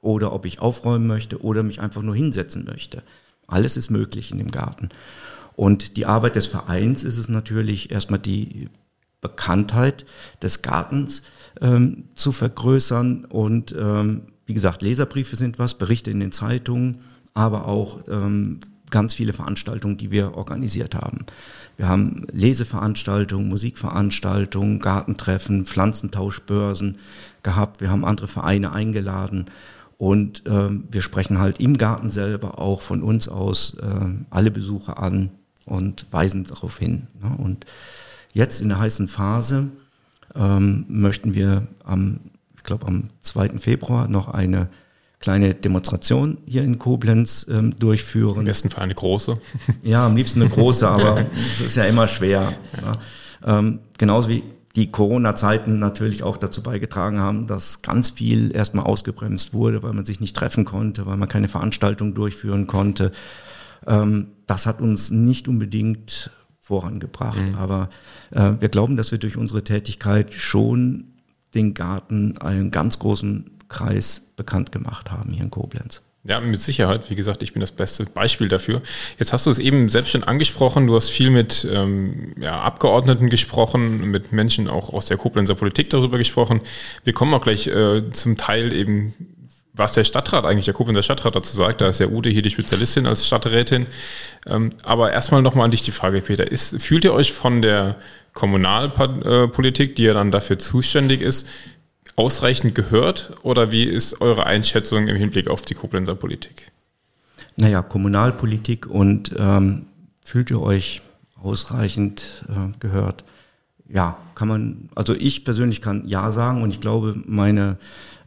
oder ob ich aufräumen möchte oder mich einfach nur hinsetzen möchte. Alles ist möglich in dem Garten. Und die Arbeit des Vereins ist es natürlich erstmal die Bekanntheit des Gartens ähm, zu vergrößern. Und ähm, wie gesagt, Leserbriefe sind was, Berichte in den Zeitungen, aber auch ähm, ganz viele Veranstaltungen, die wir organisiert haben. Wir haben Leseveranstaltungen, Musikveranstaltungen, Gartentreffen, Pflanzentauschbörsen gehabt. Wir haben andere Vereine eingeladen. Und ähm, wir sprechen halt im Garten selber auch von uns aus äh, alle Besucher an und weisen darauf hin. Ne? Und jetzt in der heißen Phase ähm, möchten wir am, ich glaube am 2. Februar noch eine kleine Demonstration hier in Koblenz ähm, durchführen. Am besten für eine große. <laughs> Ja, am liebsten eine große, aber es ist ja immer schwer. Ja. Ähm, genauso wie die Corona-Zeiten natürlich auch dazu beigetragen haben, dass ganz viel erstmal ausgebremst wurde, weil man sich nicht treffen konnte, weil man keine Veranstaltung durchführen konnte. Ähm, das hat uns nicht unbedingt vorangebracht. Mhm. Aber äh, wir glauben, dass wir durch unsere Tätigkeit schon den Garten einen ganz großen Kreis bekannt gemacht haben hier in Koblenz. Ja, mit Sicherheit. Wie gesagt, ich bin das beste Beispiel dafür. Jetzt hast du es eben selbst schon angesprochen. Du hast viel mit ähm, ja, Abgeordneten gesprochen, mit Menschen auch aus der Koblenzer Politik darüber gesprochen. Wir kommen auch gleich äh, zum Teil eben was der Stadtrat eigentlich, der Koblenzer Stadtrat dazu sagt, da ist ja Ute hier die Spezialistin als Stadträtin. Ähm, aber erstmal nochmal an dich die Frage, Peter. Ist, fühlt ihr euch von der Kommunalpolitik, die ja dann dafür zuständig ist, ausreichend gehört? Oder wie ist eure Einschätzung im Hinblick auf die Koblenzer Politik? Naja, Kommunalpolitik und ähm, fühlt ihr euch ausreichend äh, gehört? Ja, kann man, also ich persönlich kann Ja sagen und ich glaube, meine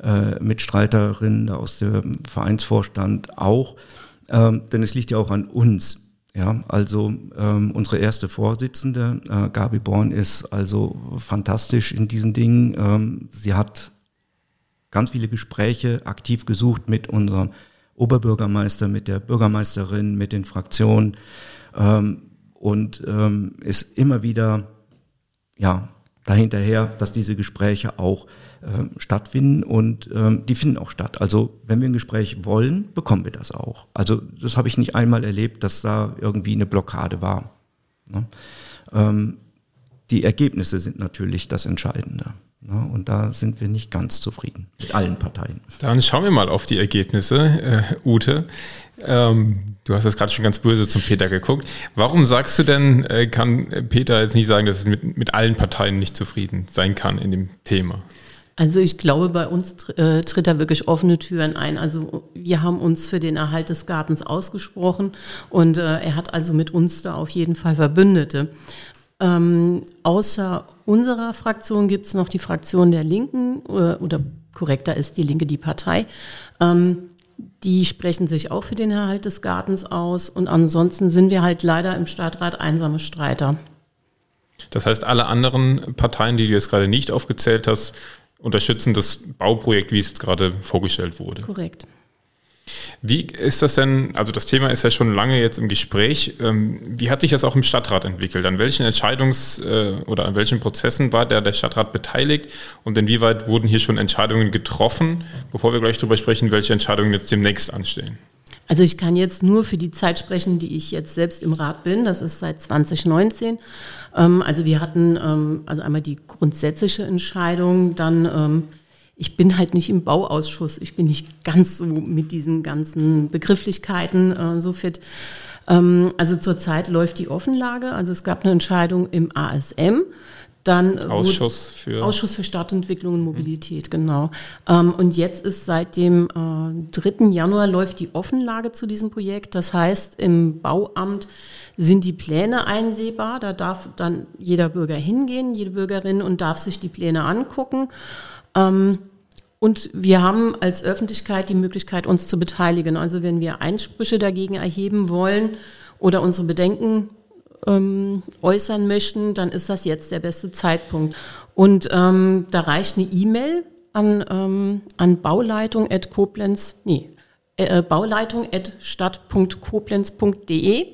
äh, Mitstreiterinnen aus dem Vereinsvorstand auch, ähm, denn es liegt ja auch an uns. Ja, also ähm, unsere erste Vorsitzende, äh, Gabi Born, ist also fantastisch in diesen Dingen. Ähm, sie hat ganz viele Gespräche aktiv gesucht mit unserem Oberbürgermeister, mit der Bürgermeisterin, mit den Fraktionen ähm, und ähm, ist immer wieder ja dahinterher, dass diese Gespräche auch äh, stattfinden und ähm, die finden auch statt. Also wenn wir ein Gespräch wollen, bekommen wir das auch. Also das habe ich nicht einmal erlebt, dass da irgendwie eine Blockade war. Ne? Ähm, die Ergebnisse sind natürlich das Entscheidende. Ne? Und da sind wir nicht ganz zufrieden mit allen Parteien. Dann schauen wir mal auf die Ergebnisse, äh, Ute. Ähm, du hast jetzt gerade schon ganz böse zum Peter geguckt. Warum sagst du denn, äh, kann Peter jetzt nicht sagen, dass er mit, mit allen Parteien nicht zufrieden sein kann in dem Thema? Also ich glaube, bei uns äh, tritt er wirklich offene Türen ein. Also wir haben uns für den Erhalt des Gartens ausgesprochen und äh, er hat also mit uns da auf jeden Fall Verbündete. Ähm, außer unserer Fraktion gibt es noch die Fraktion der Linken oder, äh, oder korrekter ist die Linke die Partei. Ähm, die sprechen sich auch für den Erhalt des Gartens aus und ansonsten sind wir halt leider im Stadtrat einsame Streiter. Das heißt, alle anderen Parteien, die du jetzt gerade nicht aufgezählt hast, unterstützen das Bauprojekt, wie es jetzt gerade vorgestellt wurde. Korrekt. Wie ist das denn, also das Thema ist ja schon lange jetzt im Gespräch, ähm, wie hat sich das auch im Stadtrat entwickelt? An welchen Entscheidungs- äh, oder an welchen Prozessen war der, der Stadtrat beteiligt und inwieweit wurden hier schon Entscheidungen getroffen, bevor wir gleich darüber sprechen, welche Entscheidungen jetzt demnächst anstehen? Also ich kann jetzt nur für die Zeit sprechen, die ich jetzt selbst im Rat bin. Das ist seit 2019. Ähm, also wir hatten ähm, also einmal die grundsätzliche Entscheidung, dann ich bin halt nicht im Bauausschuss. Ich bin nicht ganz so mit diesen ganzen Begrifflichkeiten äh, so fit. Ähm, also zurzeit läuft die Offenlage. Also es gab eine Entscheidung im ASM. Dann Ausschuss für Ausschuss für Stadtentwicklung und Mobilität, genau. Ähm, und jetzt ist seit dem äh, 3. Januar läuft die Offenlage zu diesem Projekt. Das heißt, im Bauamt sind die Pläne einsehbar. Da darf dann jeder Bürger hingehen, jede Bürgerin und darf sich die Pläne angucken. Ähm, und wir haben als Öffentlichkeit die Möglichkeit, uns zu beteiligen. Also wenn wir Einsprüche dagegen erheben wollen oder unsere Bedenken ähm, äußern möchten, dann ist das jetzt der beste Zeitpunkt. Und ähm, da reicht eine E-Mail an, ähm, an Bauleitung at Koblenz, nee, äh, Bauleitung at stadt.koblenz.de.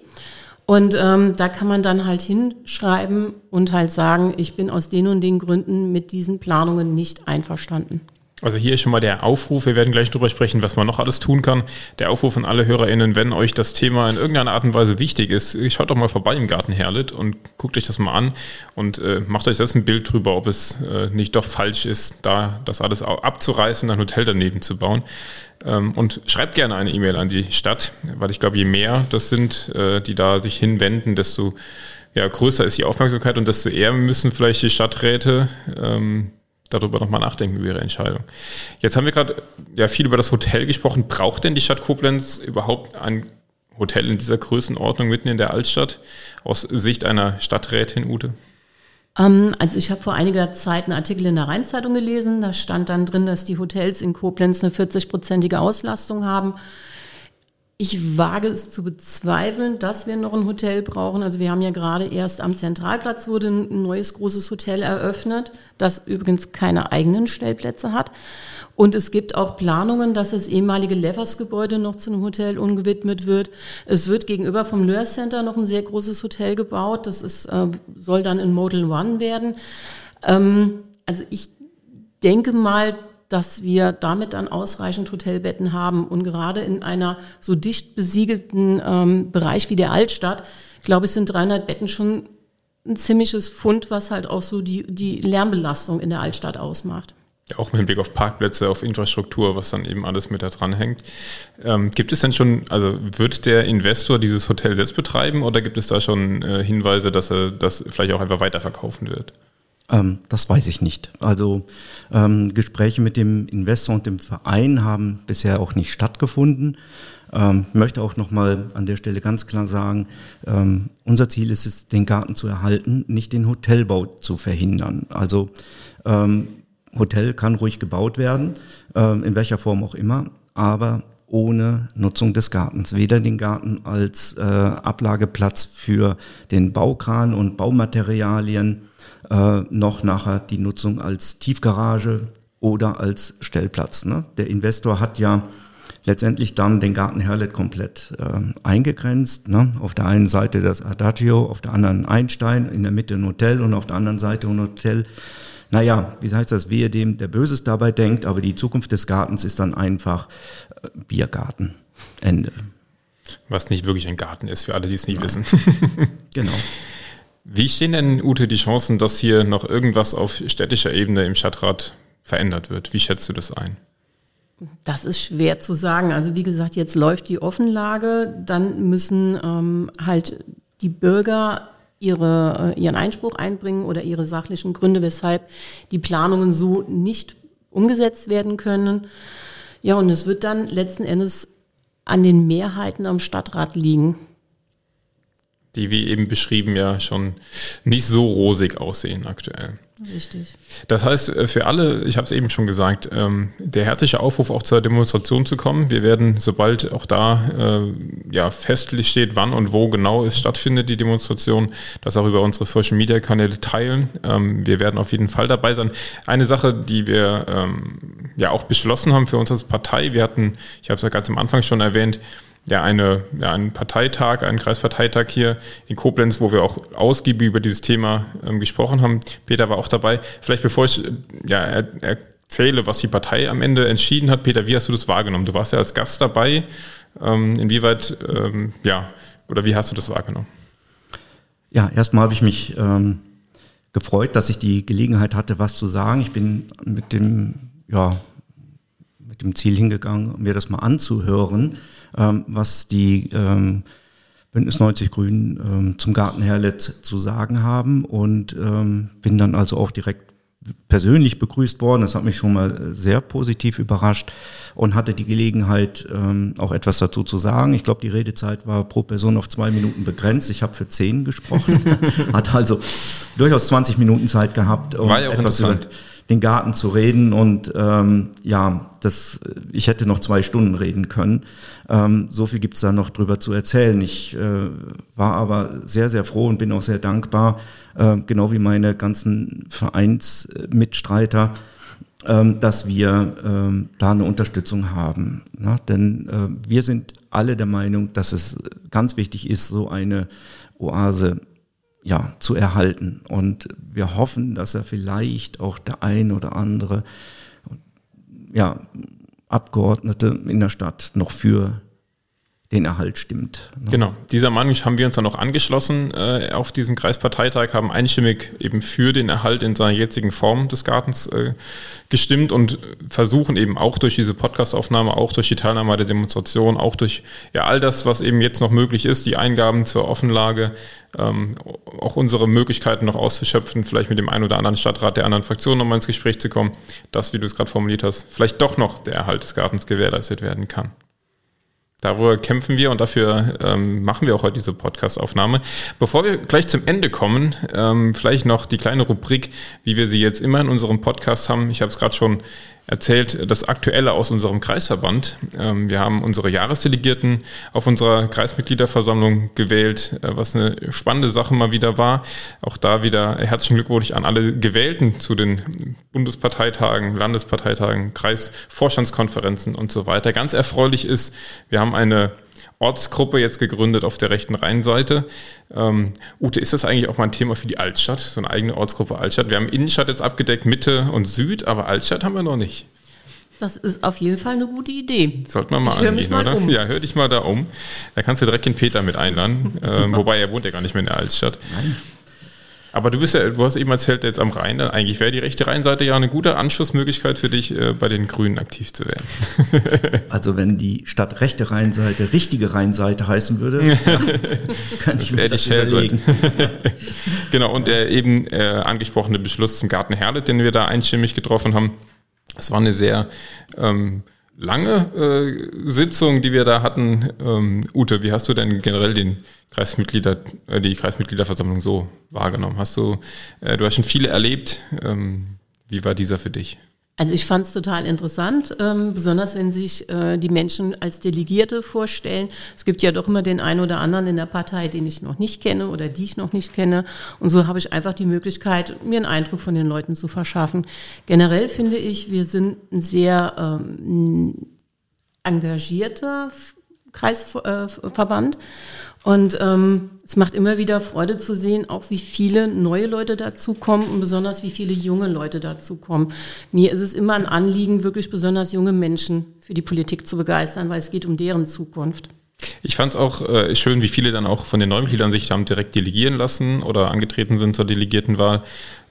Und ähm, da kann man dann halt hinschreiben und halt sagen, ich bin aus den und den Gründen mit diesen Planungen nicht einverstanden. Also hier ist schon mal der Aufruf, wir werden gleich darüber sprechen, was man noch alles tun kann. Der Aufruf an alle HörerInnen, wenn euch das Thema in irgendeiner Art und Weise wichtig ist, schaut doch mal vorbei im Garten Herlet und guckt euch das mal an und äh, macht euch das ein Bild drüber, ob es äh, nicht doch falsch ist, da das alles abzureißen und ein Hotel daneben zu bauen. Ähm, und schreibt gerne eine E-Mail an die Stadt, weil ich glaube, je mehr das sind, äh, die da sich hinwenden, desto ja, größer ist die Aufmerksamkeit und desto eher müssen vielleicht die Stadträte ähm, darüber nochmal nachdenken über ihre Entscheidung. Jetzt haben wir gerade ja viel über das Hotel gesprochen. Braucht denn die Stadt Koblenz überhaupt ein Hotel in dieser Größenordnung mitten in der Altstadt aus Sicht einer Stadträtin Ute? Ähm, also ich habe vor einiger Zeit einen Artikel in der Rheinzeitung gelesen. Da stand dann drin, dass die Hotels in Koblenz eine 40-prozentige Auslastung haben. Ich wage es zu bezweifeln, dass wir noch ein Hotel brauchen. Also wir haben ja gerade erst am Zentralplatz wurde ein neues großes Hotel eröffnet, das übrigens keine eigenen Stellplätze hat. Und es gibt auch Planungen, dass das ehemalige Levers-Gebäude noch zu einem Hotel umgewidmet wird. Es wird gegenüber vom Löhr Center noch ein sehr großes Hotel gebaut. Das ist, äh, soll dann in Model One werden. Ähm, also ich denke mal, dass wir damit dann ausreichend Hotelbetten haben. Und gerade in einer so dicht besiegelten ähm, Bereich wie der Altstadt, glaube ich, sind 300 Betten schon ein ziemliches Fund, was halt auch so die, die Lärmbelastung in der Altstadt ausmacht. Auch mit Blick auf Parkplätze, auf Infrastruktur, was dann eben alles mit da dran hängt. Ähm, gibt es denn schon, also wird der Investor dieses Hotel selbst betreiben oder gibt es da schon äh, Hinweise, dass er das vielleicht auch einfach weiterverkaufen wird? Ähm, das weiß ich nicht. Also ähm, Gespräche mit dem Investor und dem Verein haben bisher auch nicht stattgefunden. Ähm, möchte auch nochmal an der Stelle ganz klar sagen, ähm, unser Ziel ist es, den Garten zu erhalten, nicht den Hotelbau zu verhindern. Also ähm, Hotel kann ruhig gebaut werden, ähm, in welcher Form auch immer, aber ohne Nutzung des Gartens. Weder den Garten als äh, Ablageplatz für den Baukran und Baumaterialien, äh, noch nachher die Nutzung als Tiefgarage oder als Stellplatz. Ne? Der Investor hat ja letztendlich dann den Garten Herlet komplett äh, eingegrenzt. Ne? Auf der einen Seite das Adagio, auf der anderen Einstein, in der Mitte ein Hotel und auf der anderen Seite ein Hotel. Naja, wie heißt das, wehe dem, der Böses dabei denkt, aber die Zukunft des Gartens ist dann einfach äh, Biergarten. Ende. Was nicht wirklich ein Garten ist, für alle, die es nicht Nein. wissen. <laughs> genau. Wie stehen denn, Ute, die Chancen, dass hier noch irgendwas auf städtischer Ebene im Stadtrat verändert wird? Wie schätzt du das ein? Das ist schwer zu sagen. Also wie gesagt, jetzt läuft die Offenlage, dann müssen ähm, halt die Bürger ihre, äh, ihren Einspruch einbringen oder ihre sachlichen Gründe, weshalb die Planungen so nicht umgesetzt werden können. Ja, und es wird dann letzten Endes an den Mehrheiten am Stadtrat liegen. Die, wie eben beschrieben, ja schon nicht so rosig aussehen aktuell. Richtig. Das heißt, äh, für alle, ich habe es eben schon gesagt, ähm, der herzliche Aufruf auch zur Demonstration zu kommen. Wir werden, sobald auch da äh, ja, festlich steht, wann und wo genau es stattfindet, die Demonstration, das auch über unsere Social-Media-Kanäle teilen. Ähm, wir werden auf jeden Fall dabei sein. Eine Sache, die wir ähm, ja auch beschlossen haben für uns als Partei, wir hatten, ich habe es ja ganz am Anfang schon erwähnt, ja, eine, ja, einen Parteitag, einen Kreisparteitag hier in Koblenz, wo wir auch ausgiebig über dieses Thema ähm, gesprochen haben. Peter war auch dabei. Vielleicht bevor ich ja, er, erzähle, was die Partei am Ende entschieden hat, Peter, wie hast du das wahrgenommen? Du warst ja als Gast dabei. Ähm, inwieweit, ähm, ja, oder wie hast du das wahrgenommen? Ja, erstmal habe ich mich ähm, gefreut, dass ich die Gelegenheit hatte, was zu sagen. Ich bin mit dem, ja, mit dem Ziel hingegangen, mir das mal anzuhören ähm, was die ähm, Bündnis 90 Grünen ähm, zum Garten Herlet zu sagen haben und ähm, bin dann also auch direkt persönlich begrüßt worden. Das hat mich schon mal sehr positiv überrascht und hatte die Gelegenheit, ähm, auch etwas dazu zu sagen. Ich glaube, die Redezeit war pro Person auf zwei Minuten begrenzt. Ich habe für zehn gesprochen, <laughs> hatte also durchaus 20 Minuten Zeit gehabt, um war ja auch etwas über den Garten zu reden und ähm, ja, das, ich hätte noch zwei Stunden reden können. Ähm, so viel gibt's da noch drüber zu erzählen. Ich äh, war aber sehr, sehr froh und bin auch sehr dankbar, äh, genau wie meine ganzen Vereinsmitstreiter, äh, dass wir ähm, da eine Unterstützung haben. Na, denn äh, wir sind alle der Meinung, dass es ganz wichtig ist, so eine Oase ja, zu erhalten. Und wir hoffen, dass er vielleicht auch der ein oder andere ja, Abgeordnete in der Stadt noch für den Erhalt stimmt. Ne? Genau, dieser Meinung haben wir uns dann auch angeschlossen äh, auf diesen Kreisparteitag, haben einstimmig eben für den Erhalt in seiner jetzigen Form des Gartens äh, gestimmt und versuchen eben auch durch diese Podcastaufnahme, auch durch die Teilnahme der Demonstration, auch durch ja all das, was eben jetzt noch möglich ist, die Eingaben zur Offenlage, ähm, auch unsere Möglichkeiten noch auszuschöpfen, vielleicht mit dem einen oder anderen Stadtrat der anderen Fraktion nochmal ins Gespräch zu kommen, dass, wie du es gerade formuliert hast, vielleicht doch noch der Erhalt des Gartens gewährleistet werden kann. Darüber kämpfen wir und dafür ähm, machen wir auch heute diese Podcast-Aufnahme. Bevor wir gleich zum Ende kommen, ähm, vielleicht noch die kleine Rubrik, wie wir sie jetzt immer in unserem Podcast haben. Ich habe es gerade schon erzählt das Aktuelle aus unserem Kreisverband. Ähm, wir haben unsere Jahresdelegierten auf unserer Kreismitgliederversammlung gewählt, äh, was eine spannende Sache mal wieder war. Auch da wieder herzlichen Glückwunsch an alle Gewählten zu den Bundesparteitagen, Landesparteitagen, Kreisvorstandskonferenzen und so weiter. Ganz erfreulich ist, wir haben eine Ortsgruppe jetzt gegründet auf der rechten Rheinseite. Ähm, Ute, ist das eigentlich auch mal ein Thema für die Altstadt, so eine eigene Ortsgruppe Altstadt? Wir haben Innenstadt jetzt abgedeckt, Mitte und Süd, aber Altstadt haben wir noch nicht. Das ist auf jeden Fall eine gute Idee. Sollte man mal ich angehen, mal oder? Um. Ja, hör dich mal da um. Da kannst du direkt den Peter mit einladen. <laughs> ähm, wobei er wohnt ja gar nicht mehr in der Altstadt. Nein. Aber du bist ja, du hast eben erzählt, jetzt am Rhein, dann eigentlich wäre die rechte Rheinseite ja eine gute Anschlussmöglichkeit für dich, äh, bei den Grünen aktiv zu werden. <laughs> also wenn die Stadt rechte Rheinseite richtige Rheinseite heißen würde, <laughs> kann ich mir das überlegen. <laughs> genau, und der eben äh, angesprochene Beschluss zum Garten Herlet, den wir da einstimmig getroffen haben, das war eine sehr ähm, lange äh, Sitzung, die wir da hatten. Ähm, Ute, wie hast du denn generell den Kreismitglieder, äh, die Kreismitgliederversammlung so wahrgenommen? Hast du, äh, du hast schon viele erlebt. Ähm, wie war dieser für dich? Also ich fand es total interessant, ähm, besonders wenn sich äh, die Menschen als Delegierte vorstellen. Es gibt ja doch immer den einen oder anderen in der Partei, den ich noch nicht kenne oder die ich noch nicht kenne. Und so habe ich einfach die Möglichkeit, mir einen Eindruck von den Leuten zu verschaffen. Generell finde ich, wir sind ein sehr ähm, engagierter Kreisverband. Und ähm, es macht immer wieder Freude zu sehen, auch wie viele neue Leute dazukommen und besonders wie viele junge Leute dazukommen. Mir ist es immer ein Anliegen, wirklich besonders junge Menschen für die Politik zu begeistern, weil es geht um deren Zukunft. Ich fand es auch äh, schön, wie viele dann auch von den Neumitgliedern sich haben direkt delegieren lassen oder angetreten sind zur Delegiertenwahl.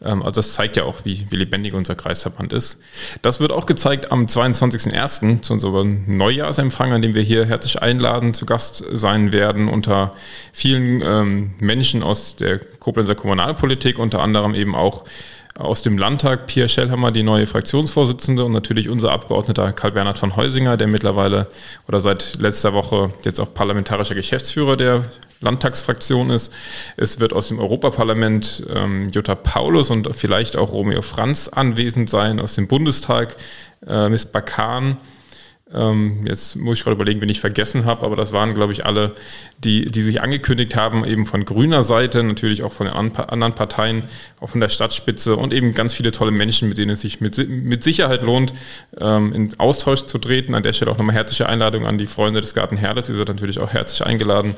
Ähm, also das zeigt ja auch, wie, wie lebendig unser Kreisverband ist. Das wird auch gezeigt am 22.01. zu unserem Neujahrsempfang, an dem wir hier herzlich einladen, zu Gast sein werden unter vielen ähm, Menschen aus der Koblenzer Kommunalpolitik, unter anderem eben auch aus dem Landtag Pierre Schellhammer, die neue Fraktionsvorsitzende und natürlich unser Abgeordneter Karl-Bernhard von Heusinger, der mittlerweile oder seit letzter Woche jetzt auch parlamentarischer Geschäftsführer der Landtagsfraktion ist. Es wird aus dem Europaparlament ähm, Jutta Paulus und vielleicht auch Romeo Franz anwesend sein, aus dem Bundestag äh, Miss Bakan ähm, jetzt muss ich gerade überlegen, wen ich vergessen habe, aber das waren, glaube ich, alle, die, die sich angekündigt haben, eben von grüner Seite, natürlich auch von den anderen Parteien, auch von der Stadtspitze und eben ganz viele tolle Menschen, mit denen es sich mit, mit Sicherheit lohnt, ähm, in Austausch zu treten. An der Stelle auch nochmal herzliche Einladung an die Freunde des Garten Herdes. Ihr seid natürlich auch herzlich eingeladen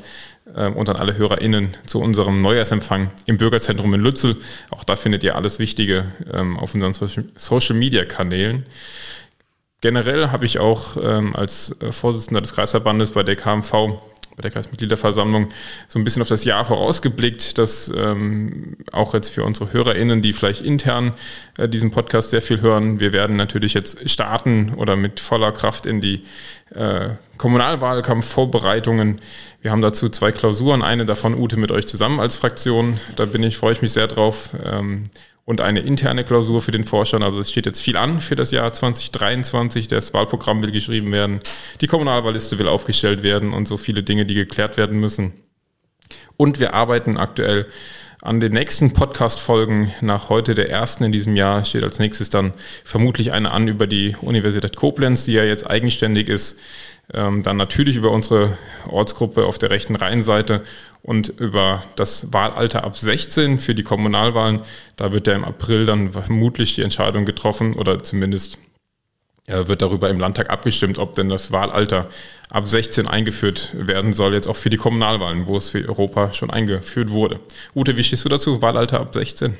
ähm, und an alle HörerInnen zu unserem Neujahrsempfang im Bürgerzentrum in Lützel. Auch da findet ihr alles Wichtige auf unseren Social Media Kanälen. Generell habe ich auch ähm, als äh, Vorsitzender des Kreisverbandes bei der KMV, bei der Kreismitgliederversammlung, so ein bisschen auf das Jahr vorausgeblickt, dass ähm, auch jetzt für unsere HörerInnen, die vielleicht intern äh, diesen Podcast sehr viel hören, wir werden natürlich jetzt starten oder mit voller Kraft in die äh, Kommunalwahlkampfvorbereitungen. Wir haben dazu zwei Klausuren, eine davon Ute mit euch zusammen als Fraktion. Da bin ich, freue ich mich sehr drauf. Ähm, und eine interne Klausur für den Vorstand. Also es steht jetzt viel an für das Jahr 2023. Das Wahlprogramm will geschrieben werden, die Kommunalwahlliste will aufgestellt werden und so viele Dinge, die geklärt werden müssen. Und wir arbeiten aktuell an den nächsten Podcast-Folgen. Nach heute der ersten in diesem Jahr steht als nächstes dann vermutlich eine an über die Universität Koblenz, die ja jetzt eigenständig ist. Ähm, dann natürlich über unsere Ortsgruppe auf der rechten Rheinseite und über das Wahlalter ab 16 für die Kommunalwahlen. Da wird ja im April dann vermutlich die Entscheidung getroffen oder zumindest wird darüber im Landtag abgestimmt, ob denn das Wahlalter ab 16 eingeführt werden soll, jetzt auch für die Kommunalwahlen, wo es für Europa schon eingeführt wurde. Ute, wie stehst du dazu? Wahlalter ab 16?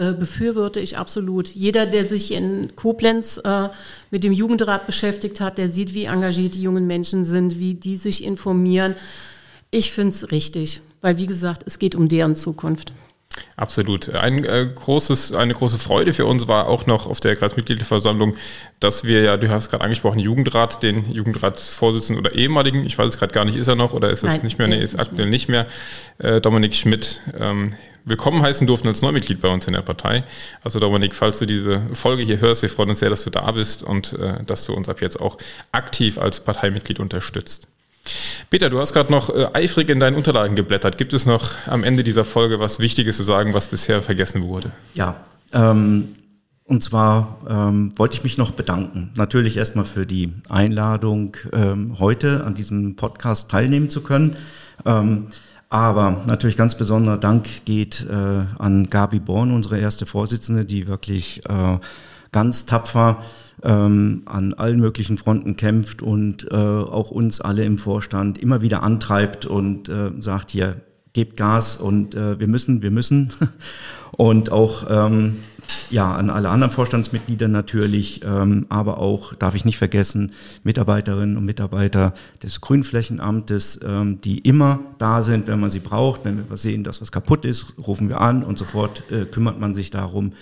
Äh, befürworte ich absolut. Jeder, der sich in Koblenz äh, mit dem Jugendrat beschäftigt hat, der sieht, wie engagiert die jungen Menschen sind, wie die sich informieren. Ich finde es richtig, weil wie gesagt, es geht um deren Zukunft. Absolut. Ein, äh, großes, eine große Freude für uns war auch noch auf der Kreismitgliederversammlung, dass wir ja, du hast gerade angesprochen, Jugendrat, den Jugendratsvorsitzenden oder ehemaligen, ich weiß es gerade gar nicht, ist er noch oder ist es nicht mehr? Nee, ist, aktuell nicht mehr. Äh, Dominik Schmidt ähm, willkommen heißen durften als Neumitglied bei uns in der Partei. Also Dominik, falls du diese Folge hier hörst, wir freuen uns sehr, dass du da bist und äh, dass du uns ab jetzt auch aktiv als Parteimitglied unterstützt. Peter, du hast gerade noch äh, eifrig in deinen Unterlagen geblättert. Gibt es noch am Ende dieser Folge was Wichtiges zu sagen, was bisher vergessen wurde? Ja, ähm, und zwar ähm, wollte ich mich noch bedanken. Natürlich erstmal für die Einladung, ähm, heute an diesem Podcast teilnehmen zu können. Ähm, aber natürlich ganz besonderer Dank geht äh, an Gabi Born, unsere erste Vorsitzende, die wirklich äh, ganz tapfer ähm, an allen möglichen Fronten kämpft und äh, auch uns alle im Vorstand immer wieder antreibt und äh, sagt hier, gebt Gas und äh, wir müssen, wir müssen. <laughs> Und auch ähm, ja, an alle anderen Vorstandsmitglieder natürlich, ähm, aber auch, darf ich nicht vergessen, Mitarbeiterinnen und Mitarbeiter des Grünflächenamtes, ähm, die immer da sind, wenn man sie braucht. Wenn wir sehen, dass was kaputt ist, rufen wir an und sofort äh, kümmert man sich darum,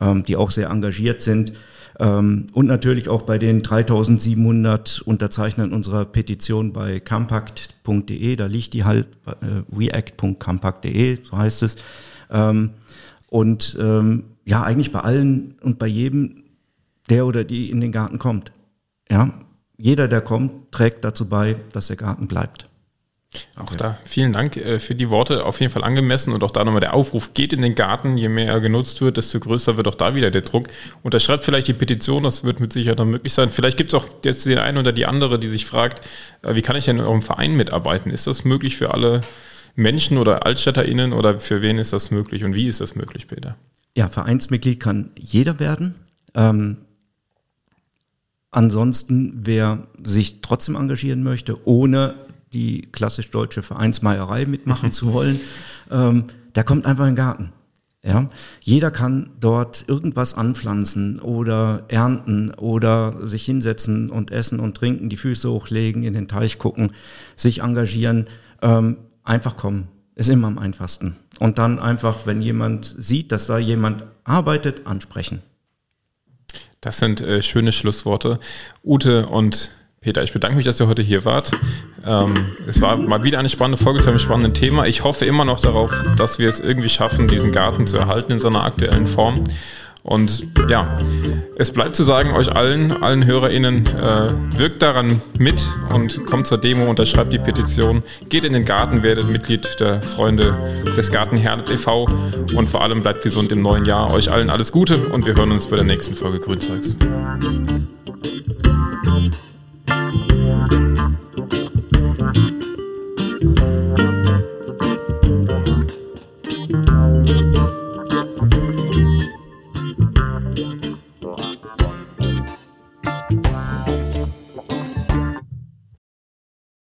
ähm, die auch sehr engagiert sind. Ähm, und natürlich auch bei den 3700 Unterzeichnern unserer Petition bei compact.de, da liegt die halt, äh, react.compact.de, so heißt es. Ähm, und ähm, ja, eigentlich bei allen und bei jedem, der oder die in den Garten kommt. Ja, jeder, der kommt, trägt dazu bei, dass der Garten bleibt. Auch da vielen Dank äh, für die Worte, auf jeden Fall angemessen und auch da nochmal der Aufruf, geht in den Garten, je mehr er genutzt wird, desto größer wird auch da wieder der Druck. Unterschreibt vielleicht die Petition, das wird mit Sicherheit dann möglich sein. Vielleicht gibt es auch jetzt den einen oder die andere, die sich fragt, äh, wie kann ich denn in eurem Verein mitarbeiten? Ist das möglich für alle Menschen oder AltstädterInnen oder für wen ist das möglich und wie ist das möglich, Peter? Ja, Vereinsmitglied kann jeder werden. Ähm, ansonsten, wer sich trotzdem engagieren möchte, ohne die klassisch deutsche Vereinsmeierei mitmachen zu wollen, <laughs> ähm, der kommt einfach in den Garten. Ja, jeder kann dort irgendwas anpflanzen oder ernten oder sich hinsetzen und essen und trinken, die Füße hochlegen, in den Teich gucken, sich engagieren, ähm, einfach kommen. Ist immer am einfachsten. Und dann einfach, wenn jemand sieht, dass da jemand arbeitet, ansprechen. Das sind äh, schöne Schlussworte. Ute und Peter, ich bedanke mich, dass ihr heute hier wart. Ähm, es war mal wieder eine spannende Folge zu einem spannenden Thema. Ich hoffe immer noch darauf, dass wir es irgendwie schaffen, diesen Garten zu erhalten in seiner aktuellen Form. Und ja, es bleibt zu sagen, euch allen, allen HörerInnen, äh, wirkt daran mit und kommt zur Demo, unterschreibt die Petition, geht in den Garten, werdet Mitglied der Freunde des Garten Herdet e.V. und vor allem bleibt gesund im neuen Jahr. Euch allen alles Gute und wir hören uns bei der nächsten Folge Grünzeugs. Bye.